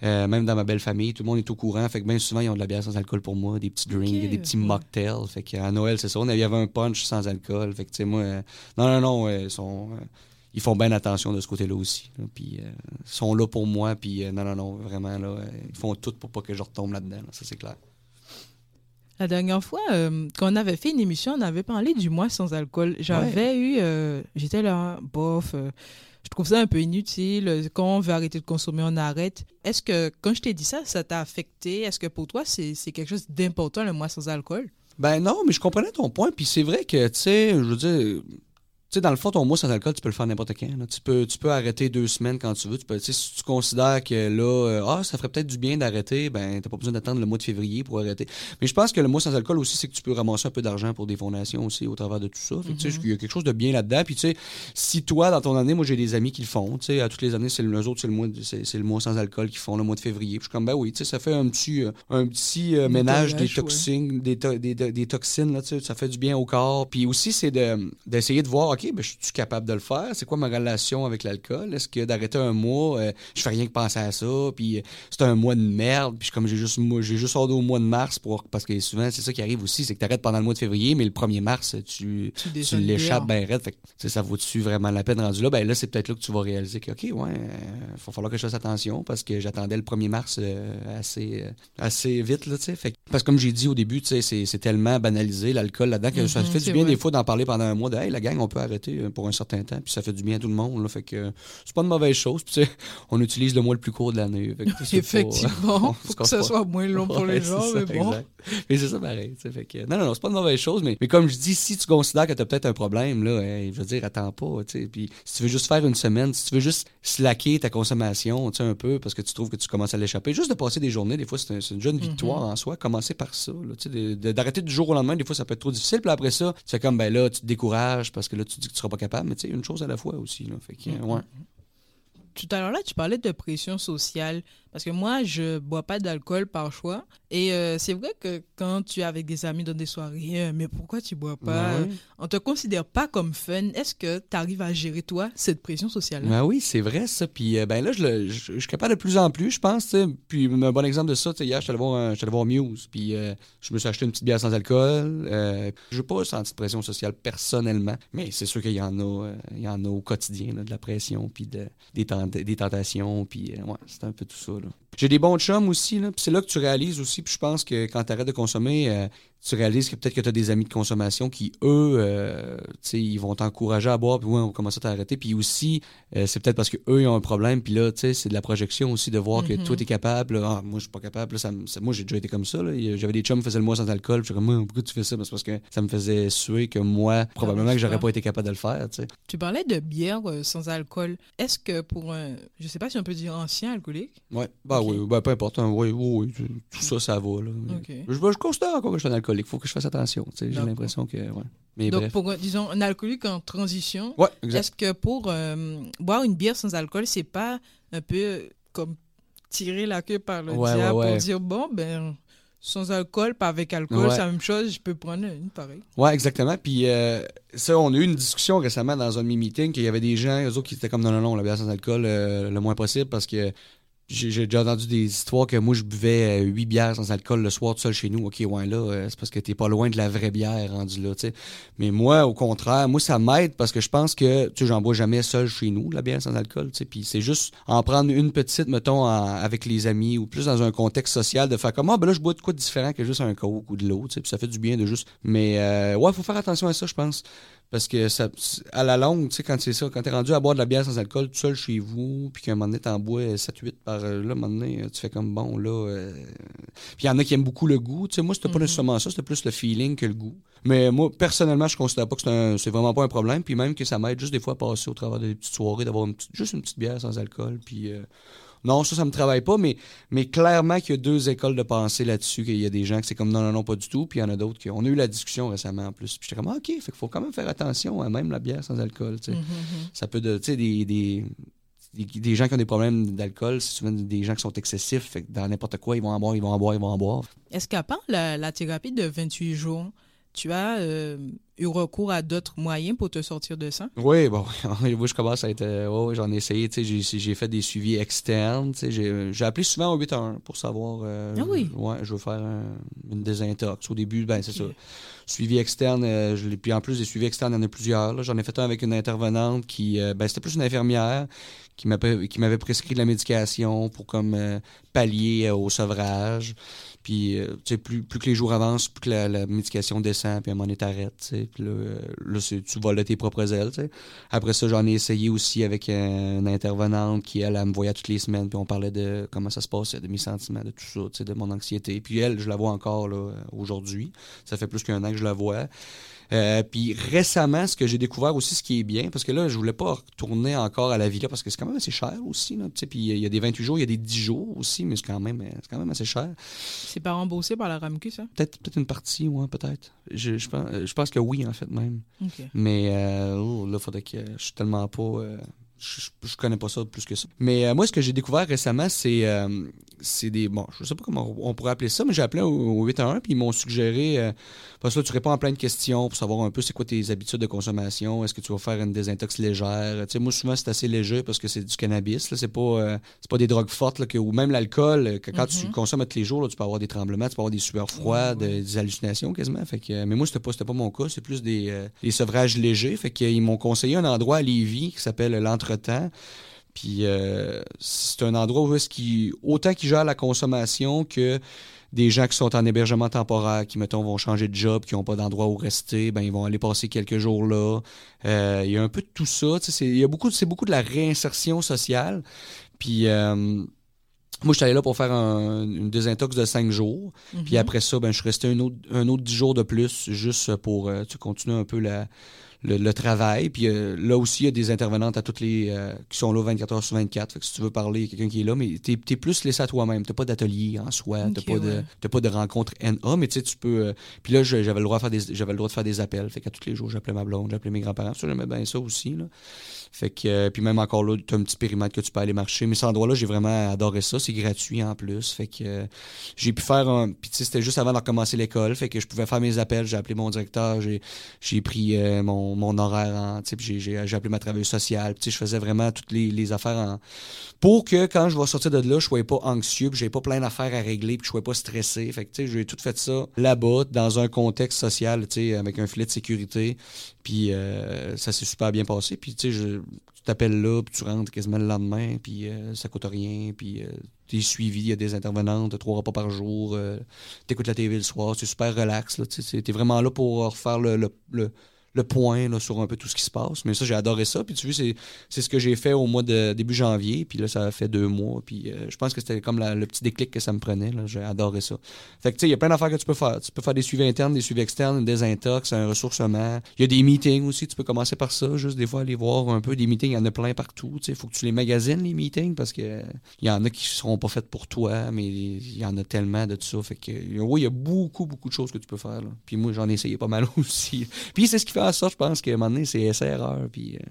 euh, même dans ma belle famille, tout le monde est au courant. Fait que bien souvent, ils ont de la bière sans alcool pour moi, des petits drinks, des petits mocktails. Fait qu'à Noël, c'est ça. On avait un punch sans alcool. Fait que, tu sais, moi, non, non, non, ils sont. ils font bien attention de ce côté-là aussi. Puis ils sont là pour moi. Puis non, non, non, vraiment, là, ils font tout pour pas que je retombe là-dedans. ça, c'est clair. La dernière fois, euh, quand on avait fait une émission, on avait parlé du mois sans alcool. J'avais eu. Euh, j'étais là, bof. Euh, je trouve ça un peu inutile. Quand on veut arrêter de consommer, on arrête. Est-ce que, quand je t'ai dit ça, ça t'a affecté? Est-ce que pour toi, c'est quelque chose d'important, le mois sans alcool? Ben non, mais je comprenais ton point. Puis c'est vrai que, tu sais, je veux dire sais, dans le fond, ton mois sans alcool, tu peux le faire n'importe quand. Tu, peux, tu peux arrêter deux semaines quand tu veux. Tu peux, si tu considères que là, euh, ah, ça ferait peut-être du bien d'arrêter, ben, t'as pas besoin d'attendre le mois de février pour arrêter. Mais je pense que le mois sans alcool aussi, c'est que tu peux ramasser un peu d'argent pour des fondations aussi au travers de tout ça. mm-hmm. il y a quelque chose de bien là-dedans. Puis, tu sais, si toi, dans ton année, moi, j'ai des amis qui le font, tu sais, à toutes les années, c'est le, autres, c'est le mois, c'est, le mois sans alcool qui font le mois de février. Puis, je suis comme, ben oui, tu sais, ça fait un petit, euh, un petit euh, ménage des toxines, des, des, toxines, là, tu sais, ça fait du bien au corps. Puis aussi, c'est de, d'essayer de voir, OK, ben, je suis capable de le faire? C'est quoi ma relation avec l'alcool? Est-ce que d'arrêter un mois, euh, je fais rien que penser à ça, puis euh, c'est un mois de merde, puis comme j'ai juste j'ai juste hâte au mois de mars pour parce que souvent c'est ça qui arrive aussi, c'est que tu arrêtes pendant le mois de février, mais le 1er mars tu, tu, l'échappes bien raide. Fait ça vaut-tu vraiment la peine rendu là? Ben là, c'est peut-être là que tu vas réaliser que OK, ouais, il euh, va falloir que je fasse attention parce que j'attendais le 1er mars assez, assez vite, là, tu sais. Parce que comme j'ai dit au début, tu sais, c'est tellement banalisé l'alcool là-dedans que ça mm-hmm, fait du bien des fois d'en parler pendant un mois de Hey, la gang, on peut arrêter pour un certain temps, puis ça fait du bien à tout le monde. Là, fait que c'est pas une mauvaise chose. Puis, on utilise le mois le plus court de l'année. Effectivement, pour que ça soit moins long pour les gens, mais bon. Mais c'est ça pareil. Fait que, non, non, non c'est pas une mauvaise chose, mais, mais comme je dis, si tu considères que tu as peut-être un problème, là, je veux dire, attends pas. Puis si tu veux juste faire une semaine, si tu veux juste slacker ta consommation un peu parce que tu trouves que tu commences à l'échapper, juste de passer des journées, des fois, c'est une jeune mm-hmm. victoire en soi. Commencer par ça. D'arrêter du jour au lendemain, des fois, ça peut être trop difficile. Puis après ça, c'est comme, ben là, tu te décourages parce que là, tu dis que tu seras pas capable. Mais tu sais, une chose à la fois aussi. Là. Fait que, mm-hmm. ouais. Tout à l'heure, là, tu parlais de pression sociale Parce que moi, je bois pas d'alcool par choix. Et euh, c'est vrai que quand tu es avec des amis dans des soirées, euh, mais pourquoi tu bois pas? Ben oui. On te considère pas comme fun. Est-ce que tu arrives à gérer, toi, cette pression sociale? Ben oui, c'est vrai ça. Puis euh, ben là, je, le- je- je suis capable de plus en plus, je pense. Puis un bon exemple de ça, hier, je suis allé voir, un- je suis allé voir Muse. Puis euh, je me suis acheté une petite bière sans alcool. Je n'ai pas senti de pression sociale personnellement. Mais c'est sûr qu'il y en a, il y en a au quotidien, là, de la pression, puis de, des, tent- des tentations. Puis ouais, c'est un peu tout ça. là. J'ai des bons chums aussi. Là, c'est là que tu réalises aussi. Puis je pense que quand tu arrêtes de consommer, euh, tu réalises que peut-être que tu as des amis de consommation qui, eux, euh, tu sais, ils vont t'encourager à boire, puis ouais, on va commencer à t'arrêter. Puis aussi, euh, c'est peut-être parce que eux ils ont un problème, puis là, tu sais, c'est de la projection aussi de voir que Mhm. toi, t'es capable. Ah, moi, je suis pas capable. là, ça moi, j'ai déjà été comme ça. J'avais des chums qui faisaient le mois sans alcool, puis je comme, Moi, pourquoi tu fais ça? Ben, c'est parce que ça me faisait suer que moi, probablement que j'aurais pas été capable de le faire, tu sais. Tu parlais de bière euh, sans alcool. Est-ce que pour un, je sais pas si on peut dire ancien alcoolique, Ouais, bah oui, bah, peu importe. hein, oui, oui, oui, tout ça, ça va. Là. Je, je considère encore que je suis un alcoolique. Faut que je fasse attention. J'ai l'impression que. Ouais. Mais donc bref. pour disons un alcoolique en transition, Ouais, est-ce que pour euh, boire une bière sans alcool, c'est pas un peu euh, comme tirer la queue par le Ouais, diable pour dire bon ben sans alcool, pas avec alcool, Ouais. c'est la même chose, je peux prendre une pareille. Ouais, exactement. Puis euh, ça, on a eu une discussion récemment dans un meetings qu'il y avait des gens, eux autres, qui étaient comme non, non, non, la bière sans alcool, euh, le moins possible parce que j'ai déjà entendu des histoires que moi, je buvais euh, huit bières sans alcool le soir tout seul chez nous. OK, ouais, là, euh, c'est parce que t'es pas loin de la vraie bière rendu là. Mais moi, au contraire, moi, ça m'aide parce que je pense que, tu sais, j'en bois jamais seul chez nous, la bière sans alcool, tu sais. Puis c'est juste en prendre une petite, mettons, avec les amis ou plus dans un contexte social, de faire comme, ah, ben là, je bois de quoi de différent que juste un coke ou de l'eau, tu sais. Puis ça fait du bien de juste. Mais, euh, ouais, faut faire attention à ça, je pense. Parce que ça, à la longue, tu sais, quand c'est ça, quand t'es rendu à boire de la bière sans alcool tout seul chez vous, puis qu'à un moment donné, t'en bois 7-8 par euh, là, à un moment donné, tu fais comme bon, là. euh, Puis il y en a qui aiment beaucoup le goût. Tu sais, moi, c'était pas Mhm. nécessairement ça, c'était plus le feeling que le goût. Mais moi, personnellement, je considère pas que c'est vraiment pas un problème. Puis même que ça m'aide juste des fois à passer au travers des petites soirées, d'avoir juste une petite bière sans alcool. Puis. euh, non, ça, ça me travaille pas, mais, mais clairement qu'il y a deux écoles de pensée là-dessus, qu'il y a des gens qui c'est comme non, non, non, pas du tout, puis il y en a d'autres qui. On a eu la discussion récemment en plus. Puis j'étais comme, ah, OK, fait qu'il faut quand même faire attention à même la bière sans alcool. tu sais. Mhm, Ça peut de. Tu sais, des, des, des, des gens qui ont des problèmes d'alcool, c'est souvent des gens qui sont excessifs. Fait que dans n'importe quoi, ils vont en boire, ils vont en boire, ils vont en boire. Est-ce qu'à part la, la thérapie de 28 jours, tu as euh, eu recours à d'autres moyens pour te sortir de ça? Oui, bon, moi je commence à être. euh, ouais, j'en ai essayé, tu sais, j'ai- fait des suivis externes, tu sais, j'ai appelé souvent au 8 à 1 pour savoir. euh, Ah oui? Ouais, je veux faire un- une désintox. Au début, ben c'est ça. Suivi externe, je l'ai- puis en plus des suivis externes, il y en a plusieurs. J'en ai fait un avec une intervenante qui, ben c'était plus une infirmière qui m'avait qui m'avait prescrit de la médication pour comme pallier au sevrage. Puis, euh, tu sais, plus, plus que les jours avancent, plus que la, la médication descend, puis à un moment donné, t'arrêtes, tu sais. Puis là, euh, là, tu voles de tes propres ailes, tu sais. Après ça, j'en ai essayé aussi avec une intervenante qui, elle, elle me voyait toutes les semaines, puis on parlait de comment ça se passe, de mes sentiments, de tout ça, tu sais, de mon anxiété. Puis elle, je la vois encore, là, aujourd'hui. Ça fait plus qu'un an que je la vois. Euh, puis récemment, ce que j'ai découvert aussi, ce qui est bien, parce que là, je voulais pas retourner encore à la villa, parce que c'est quand même assez cher aussi, là. Puis il y a des 28 jours, il y a des 10 jours aussi, mais c'est quand même, quand même assez cher. C'est pas remboursé par la RAMQ, ça? Peut-être peut une partie, ouais, peut-être. Je, je, pense, je pense que oui, en fait, même. Mais euh, oh, là, faudrait que je suis tellement pas. euh, je, je- je connais pas ça plus que ça. Mais euh, moi, ce que j'ai découvert récemment, c'est euh, c'est des. Bon, je sais pas comment on pourrait appeler ça, mais j'ai appelé au, au 8 à 1 puis ils m'ont suggéré. euh, parce que là, tu réponds à plein de questions pour savoir un peu c'est quoi tes habitudes de consommation. Est-ce que tu vas faire une désintox légère? Tu sais, moi, souvent, c'est assez léger parce que c'est du cannabis. Là, c'est pas, euh, c'est pas des drogues fortes, là, que, ou même l'alcool. que quand tu Mhm. consommes à tous les jours, là, tu peux avoir des tremblements, tu peux avoir des sueurs froides, des hallucinations quasiment. Fait que, mais moi, c'était pas, c'était pas mon cas. C'est plus des, euh, des sevrages légers. Fait qu'ils m'ont conseillé un endroit à Lévis qui s'appelle l'Entretemps. Puis euh, c'est un endroit où est-ce qu'ils, autant qu'ils gèrent la consommation que des gens qui sont en hébergement temporaire, qui, mettons, vont changer de job, qui n'ont pas d'endroit où rester, ben ils vont aller passer quelques jours là. Euh, il y a un peu de tout ça. tu sais, C'est, il y a beaucoup, c'est beaucoup de la réinsertion sociale. Puis euh, moi, je suis allé là pour faire un- une désintox de cinq jours. Puis Mhm. après ça, ben, je suis resté un autre, un autre 10 jours de plus, juste pour continuer un peu la, le, travail. Puis euh, là aussi, il y a des intervenantes à toutes les euh, qui sont là 24 heures sur 24. Fait que si tu veux parler, quelqu'un qui est là, mais tu es, plus laissé à toi-même. Tu pas d'atelier en soi, tu n'as pas, de, pas de rencontre NA, mais tu sais, tu peux. puis là, j'avais le, droit de faire des, j'avais le droit de faire des appels. Fait qu'à tous les jours, j'appelais ma blonde, j'appelais mes grands-parents. Ça, j'aimais bien ça aussi. Là. Fait que, euh, puis même encore là, tu as un petit périmètre que tu peux aller marcher. Mais cet endroit-là, j'ai vraiment adoré ça. C'est gratuit en plus. Fait que euh, j'ai pu faire un. Puis tu sais, c'était juste avant de recommencer l'école. Fait que je pouvais faire mes appels. J'ai appelé mon directeur. J'ai pris euh, mon, mon, horaire en. J'ai appelé ma travailleuse sociale. Je faisais vraiment toutes les, les, affaires en. Pour que quand je vais sortir de là, je sois pas anxieux. Puis j'ai pas plein d'affaires à régler. Puis je sois pas stressé. Fait que tu sais, j'ai tout fait ça là-bas, dans un contexte social, avec un filet de sécurité. Puis ça s'est super bien passé. Puis tu sais, je tu t'appelles là, puis tu rentres quasiment le lendemain, puis euh, ça coûte rien, puis euh, tu es suivi, il y a des intervenantes, trois repas par jour, euh, tu écoutes la TV le soir, c'est super relax. Tu es vraiment là pour refaire le, le, le point là, sur un peu tout ce qui se passe. Mais ça, j'ai adoré ça. Puis tu vois, c'est ce que j'ai fait au mois de début janvier. Puis là, ça a fait deux mois. Puis euh, je pense que c'était comme le petit déclic que ça me prenait. J'ai adoré ça. Fait que tu sais, il y a plein d'affaires que tu peux faire. Tu peux faire des suivis internes, des suivis externes, des intox, un ressourcement. Il y a des meetings aussi. Tu peux commencer par ça. Juste des fois aller voir un peu des meetings. Il y en a plein partout. Il faut que tu les magasines, les meetings, parce que il y en a qui seront pas faits pour toi, mais il y en a tellement de tout ça. Fait que oui, il y a beaucoup, beaucoup de choses que tu peux faire. Puis moi, j'en ai essayé pas mal aussi. Puis c'est ce qui fait ça, je pense que moment donné, c'est essai-erreur. Puis. Euh.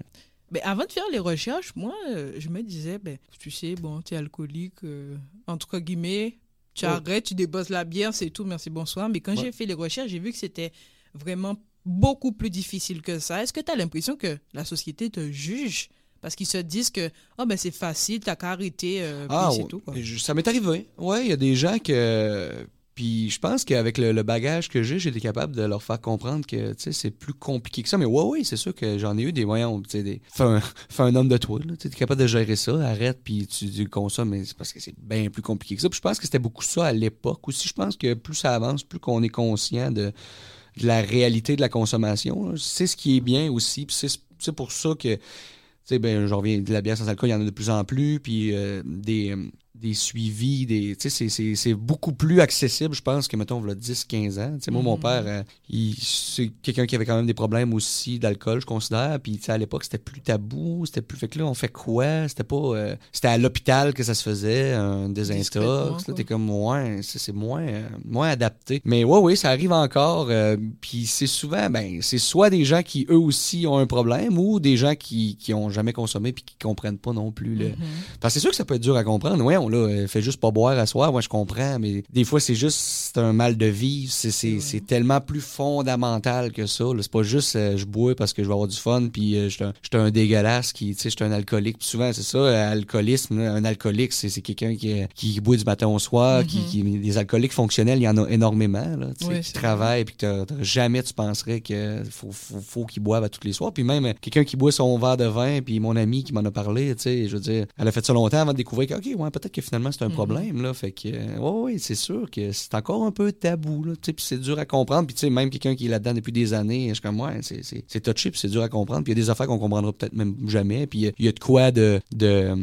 Ben, avant de faire les recherches, moi, euh, je me disais, ben, tu sais, bon, tu es alcoolique, euh, entre guillemets, tu arrêtes, tu débosses la bière, c'est tout, merci, bonsoir. Mais quand j'ai fait les recherches, j'ai vu que c'était vraiment beaucoup plus difficile que ça. Est-ce que tu as l'impression que la société te juge? Parce qu'ils se disent que oh, ben, c'est facile, t'as qu'à arrêter, ah, c'est tout. Quoi. Ça m'est arrivé. Oui, il y a des gens que puis je pense qu'avec le, bagage que j'ai, j'étais capable de leur faire comprendre que c'est plus compliqué que ça. Mais ouais, oui, c'est sûr que j'en ai eu des moyens. Des... Fais, un, un homme de toi. Tu es capable de gérer ça, arrête, puis tu, consommes. Mais c'est parce que c'est bien plus compliqué que ça. Puis je pense que c'était beaucoup ça à l'époque aussi. Je pense que plus ça avance, plus qu'on est conscient de, la réalité de la consommation. C'est ce qui est bien aussi. Puis c'est pour ça que. Tu sais, ben, je reviens de la bière sans alcool, il y en a de plus en plus, puis euh, des, des suivis, des, c'est beaucoup plus accessible, je pense, que, mettons, a 10-15 ans. moi, mon mm-hmm. père, euh, c'est quelqu'un qui avait quand même des problèmes aussi d'alcool, je considère. Puis, à l'époque, c'était plus tabou. C'était plus. Fait que là, on fait quoi? C'était pas. Euh, c'était à l'hôpital que ça se faisait, un désintox. Là, t'es comme, ouais, c'est moins, euh, moins adapté. Mais ouais, oui, ça arrive encore. puis, c'est souvent, ben, c'est soit des gens qui, eux aussi, ont un problème ou des gens qui, qui ont jamais consommé puis qui comprennent pas non plus. Le... Mm-hmm. Parce que c'est sûr que ça peut être dur à comprendre. Ouais, on là, fait juste pas boire à soir, moi je comprends, mais des fois c'est juste un mal de vivre, c'est tellement plus fondamental que ça. C'est pas juste euh, je bois parce que je vais avoir du fun, puis euh, je suis un, dégueulasse, qui, tu sais, je suis un alcoolique. souvent c'est ça, l'alcoolisme, un alcoolique, c'est quelqu'un qui, qui boit du matin au soir, mm-hmm. qui, des alcooliques fonctionnels, il y en a énormément, là, qui travaillent, puis que jamais tu penserais qu'il faut, faut, faut qu'ils boivent à tous les soirs. Puis même quelqu'un qui boit son verre de vin, puis mon ami qui m'en a parlé, tu sais, je veux dire, elle a fait ça longtemps avant de découvrir que, OK, ouais, peut-être que finalement c'est un mhm. problème là. Fait que euh, oui c'est sûr que c'est encore un peu tabou là. Puis c'est dur à comprendre. Puis tu sais même quelqu'un qui est là-dedans depuis des années je suis comme ouais c'est c'est touché puis c'est dur à comprendre. Puis il y a des affaires qu'on comprendra peut-être même jamais. Puis il y, a de quoi de de,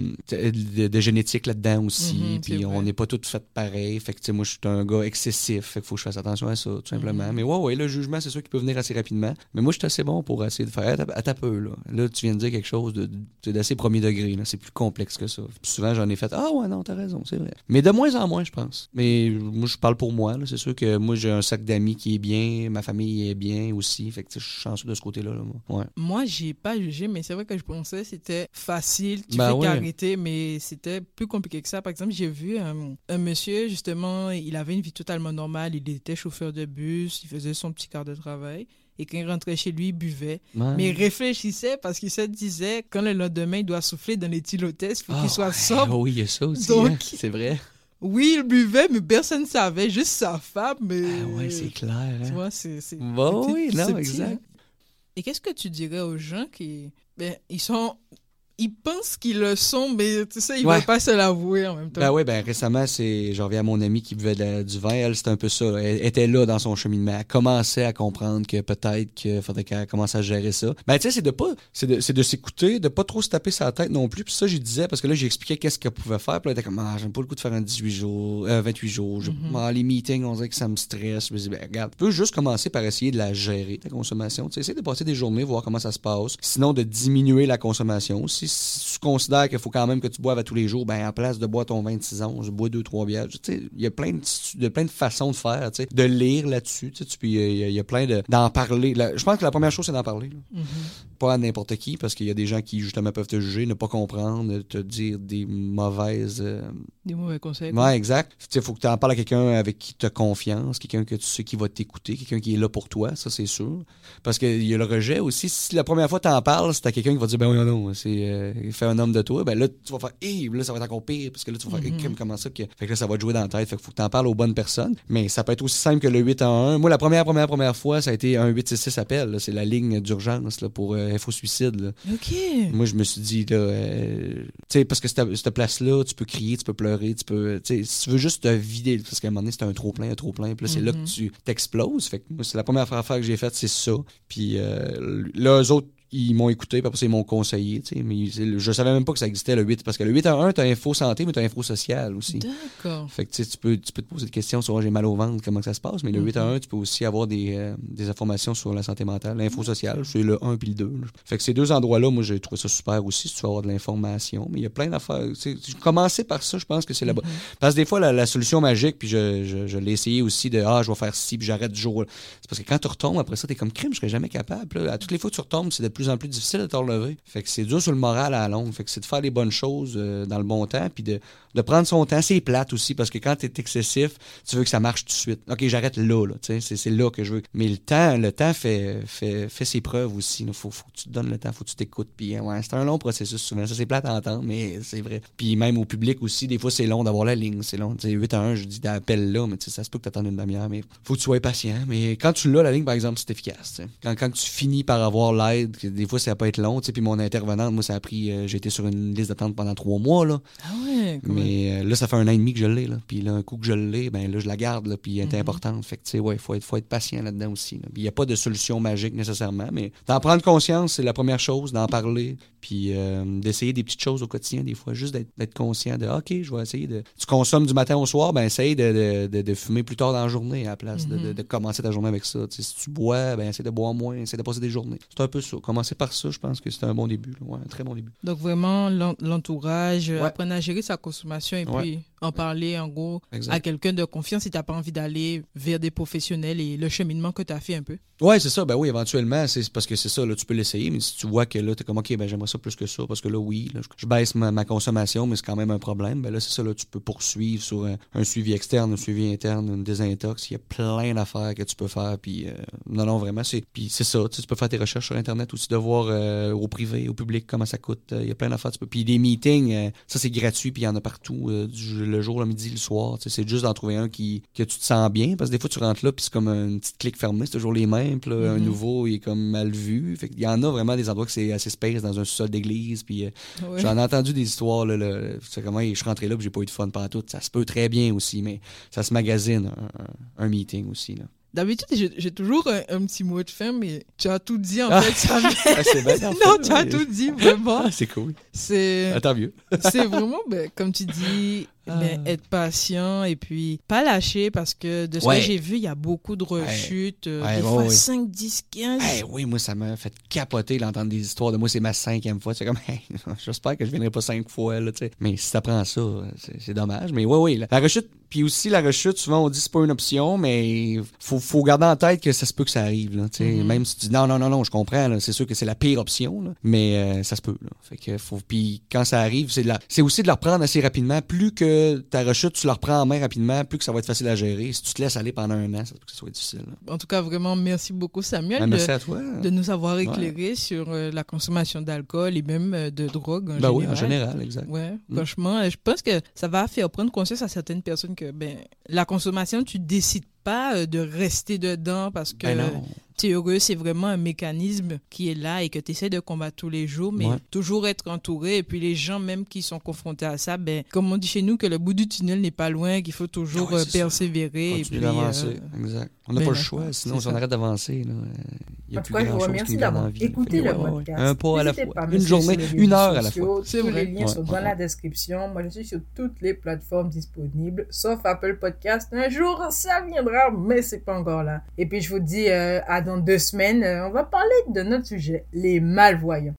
de, génétique là-dedans aussi. Mhm, puis on n'est pas toutes faites pareil. Fait que tu sais moi je suis un gars excessif. Fait qu'il faut que je fasse attention à ça tout simplement. Mhm. mais ouais ouais le jugement c'est sûr qu'il peut venir assez rapidement. Mais moi je suis assez bon pour essayer de faire. À ta peu là. Là tu viens de dire quelque chose de d'assez premier degré là. C'est plus complexe que ça. Souvent j'en ai fait ah ouais non t'as raison c'est vrai. Mais de moins en moins, je pense. Mais moi, je parle pour moi. C'est sûr que moi, j'ai un sac d'amis qui est bien, ma famille est bien aussi. Fait que je suis chanceux de ce côté-là. moi, ouais. moi j'ai pas jugé, mais c'est vrai que je pensais que c'était facile. Tu ben fais qu'arrêter, mais c'était plus compliqué que ça. Par exemple, j'ai vu un, un, monsieur, justement, il avait une vie totalement normale. Il était chauffeur de bus, il faisait son petit quart de travail et quand il rentrait chez lui, il buvait. Mais il réfléchissait parce qu'il se disait, quand le lendemain, il doit souffler dans les tylotesses, il faut qu'il ah, soit sobre. oui, il y a ça aussi, hein. c'est vrai. Oui, il buvait, mais personne ne savait, juste sa femme. Mais... Ah oui, c'est clair. Hein. Tu vois, c'est... Bon, oui, non, exact. Et qu'est-ce que tu dirais aux gens qui... Ben, ils sont ils pensent qu'ils le sont, mais tu sais, ils ne veulent pas se l'avouer en même temps. Ben oui, ben récemment, c'est, j'en reviens à mon amie qui buvait du vin. Elle, c'était un peu ça. Elle était là dans son cheminement. Elle commençait à comprendre que peut-être qu'il faudrait qu'elle commence à gérer ça. Ben tu sais, c'est de pas, c'est de, c'est de s'écouter, de pas trop se taper sa tête non plus. Puis ça, j'y disais parce que là, j'ai expliqué qu'est-ce qu'elle pouvait faire. Puis là, elle était comme, ah, j'aime pas le coup de faire un 18 jours, 28 euh, jours. Mm-hmm. les meetings, on dirait que ça me stresse. Je me dis, ben regarde, tu peux juste commencer par essayer de la gérer ta consommation. Tu sais, essayer de passer des journées, voir comment ça se passe. Sinon, de diminuer la consommation. Si, tu considères qu'il faut quand même que tu boives à tous les jours, ben à place de boire ton 26 ans, je bois deux trois bières. Il y a plein de, plein de façons de faire. De lire là-dessus. Tu sais, il y, a plein de d'en parler. je pense que la première chose c'est d'en parler. Mm-hmm. Pas à n'importe qui parce qu'il y a des gens qui justement peuvent te juger, ne pas comprendre, te dire des mauvaises. Euh, des mauvais conseils. Ouais, exact. Il faut que tu en parles à quelqu'un avec qui tu as confiance, quelqu'un que tu sais qui va t'écouter, quelqu'un qui est là pour toi, ça c'est sûr. Parce qu'il y a le rejet aussi. Si la première fois tu en parles, c'est à quelqu'un qui va dire ben oui, non, non, c'est euh, fait un homme de toi, ben là tu vas faire hé, là ça va être encore pire parce que là tu vas faire mm comment ça que fait que là ça va te jouer dans la tête, fait qu'il faut que tu en parles aux bonnes personnes, mais ça peut être aussi simple que le 8 en 1. Moi la première première première fois, ça a été un 866 appel, c'est la ligne d'urgence pour euh, info suicide. OK. Moi je me suis dit là euh, tu sais parce que cette, cette place là, tu peux crier, tu peux pleurer, tu peux tu sais si tu veux juste te vider parce qu'à un moment donné c'est un trop plein, un trop plein, puis là c'est là que mm-hmm. tu t'exploses. Fait que moi c'est la première affaire que j'ai faite, c'est ça. Puis euh, là eux autres ils m'ont écouté, puis après, ils m'ont conseillé. Tu sais, mais je savais même pas que ça existait le 8, parce que le 8 à 1, tu as info santé, mais tu as info sociale aussi. D'accord. Fait que tu, peux, tu peux te poser des questions sur oh, j'ai mal au ventre, comment ça se passe, mais le 8 à 1, mhm. tu peux aussi avoir des, euh, des informations sur la santé mentale. L'info sociale, c'est le 1 puis le 2. Fait que ces deux endroits-là, moi, j'ai trouvé ça super aussi, si tu veux avoir de l'information. Mais il y a plein d'affaires. Commencer par ça, je pense que c'est là-bas. Mhm. Parce que des fois, la, solution magique, puis je, je, je l'ai essayé aussi de Ah, je vais faire ci, puis j'arrête du jour. C'est parce que quand tu retombes après ça, tu es comme crime, je serais jamais capable. À toutes les fois que tu retombes, c'est de plus en plus difficile de relever. Fait que c'est dur sur le moral à la longue. Fait que c'est de faire les bonnes choses euh, dans le bon temps, puis de, de prendre son temps. C'est plate aussi, parce que quand tu es excessif, tu veux que ça marche tout de suite. OK, j'arrête là, là c'est, c'est là que je veux. Mais le temps, le temps fait, fait, fait ses preuves aussi. Il faut, faut, que tu te donnes le temps, faut que tu t'écoutes. Puis ouais, c'est un long processus souvent. Ça, c'est plate à entendre, mais c'est vrai. Puis même au public aussi, des fois, c'est long d'avoir la ligne. C'est long. sais 8 à 1, je dis d'appel là, mais ça se peut que tu attendes une demi-heure, mais faut que tu sois patient. Mais quand tu l'as, la ligne, par exemple, c'est efficace. Quand, quand tu finis par avoir l'aide, des fois, ça peut être long, puis mon intervenante, moi, ça a pris. Euh, j'ai été sur une liste d'attente pendant trois mois. Là. Ah ouais, Mais euh, là, ça fait un an et demi que je l'ai. Là. Puis là, un coup que je l'ai, ben là, je la garde. Là, puis elle est mhm. importante. Fait que, tu sais, ouais, il faut être, faut être patient là-dedans aussi. il n'y a pas de solution magique nécessairement. Mais d'en prendre conscience, c'est la première chose, d'en parler. Puis euh, d'essayer des petites choses au quotidien, des fois. Juste d'être conscient de, OK, je vais essayer de. Tu consommes du matin au soir, ben essaye de, de, de, fumer plus tard dans la journée à la place de, mhm. commencer ta journée avec ça. si tu bois, ben essaye de boire moins, essaye de passer des journées. C'est un peu ça. Commencer par ça, je pense que c'est un bon début. Ouais, un très bon début. Donc vraiment, l'entourage, apprendre à gérer sa consommation et puis en parler en gros à quelqu'un de confiance si tu n'as pas envie d'aller vers des professionnels et le cheminement que tu as fait un peu. Oui, c'est ça. Ben oui, éventuellement, c'est parce que c'est ça, là, tu peux l'essayer, mais si tu vois que là, tu es comme, OK, ben j'aimerais ça plus que ça, parce que là, oui, je, baisse ma, consommation, mais c'est quand même un problème, ben là, c'est ça, là, tu peux poursuivre sur un, suivi externe, un suivi interne, une désintox. Il y a plein d'affaires que tu peux faire, puis euh, non, non, vraiment, c'est puis c'est ça. Tu, peux faire tes recherches sur Internet aussi, de voir euh, au privé, au public, comment ça coûte. Euh, il y a plein d'affaires. Tu peux... Puis des meetings, ça, c'est gratuit, puis il y en a partout, le jour, le midi, le soir. C'est juste d'en trouver un qui, que tu te sens bien, parce que des fois, tu rentres là, puis c'est comme une petite clique fermée, c'est toujours les mêmes, puis un mm-hmm. nouveau, il est comme mal vu. Fait il y en a vraiment des endroits que c'est assez space dans un sous-sol d'église, puis j'en ai entendu des histoires, là, comment je suis rentré là, puis j'ai pas eu de fun pendant tout. Ça se peut très bien aussi, mais ça se magasine un, un meeting aussi, là. D'habitude, j'ai toujours un, petit mot de fin, mais tu as tout dit en ah. fait. Ah, c'est non, tu as tout dit, vraiment. Ah, c'est cool. C'est. Mieux. c'est vraiment, ben, comme tu dis, ben, être patient et puis pas lâcher parce que de ce que j'ai vu, il y a beaucoup de rechutes. Euh, des fois 5, 10, 15. oui, moi, ça m'a fait capoter d'entendre des histoires de moi, c'est ma cinquième fois. C'est comme, j'espère que je viendrai pas cinq fois. Là, mais si ça prend ça, c'est dommage. Mais oui, oui, la rechute puis aussi, la rechute, souvent, on dit que c'est pas une option, mais faut, faut garder en tête que ça se peut que ça arrive. Là, mm-hmm. Même si tu dis non, non, non, non, je comprends, c'est sûr que c'est la pire option, là, mais euh, ça se peut. Là. Fait que faut, puis quand ça arrive, c'est, de la, c'est aussi de la reprendre assez rapidement. Plus que ta rechute, tu la reprends en main rapidement, plus que ça va être facile à gérer. Si tu te laisses aller pendant un an, ça peut que soit difficile. En tout cas, vraiment, merci beaucoup, Samuel, ben, merci de, à toi. de nous avoir éclairé sur euh, la consommation d'alcool et même euh, de drogue en ben Oui, en général, exact. Ouais, mm. franchement, je pense que ça va faire prendre conscience à certaines personnes que ben, la consommation, tu décides pas euh, de rester dedans parce que Ben tu es heureux, c'est vraiment un mécanisme qui est là et que tu essaies de combattre tous les jours, mais Ouais. toujours être entouré. Et puis les gens même qui sont confrontés à ça, ben, comme on dit chez nous, que le bout du tunnel n'est pas loin, qu'il faut toujours ouais, euh, persévérer. et puis, euh, Exact. On n'a ben pas le choix, c'est sinon si on arrête d'avancer, En plus tout cas, je vous remercie d'avoir écouté le Ouais, ouais. podcast? Un pas à la fois. Une journée, une heure à la fois. Tous vrai. les liens Ouais, sont dans la description. Moi, je suis sur toutes les plateformes disponibles, sauf Apple Podcast. Un jour, ça viendra, mais c'est pas encore là. Et puis, je vous dis euh, à dans deux semaines. Euh, on va parler de notre sujet, les malvoyants.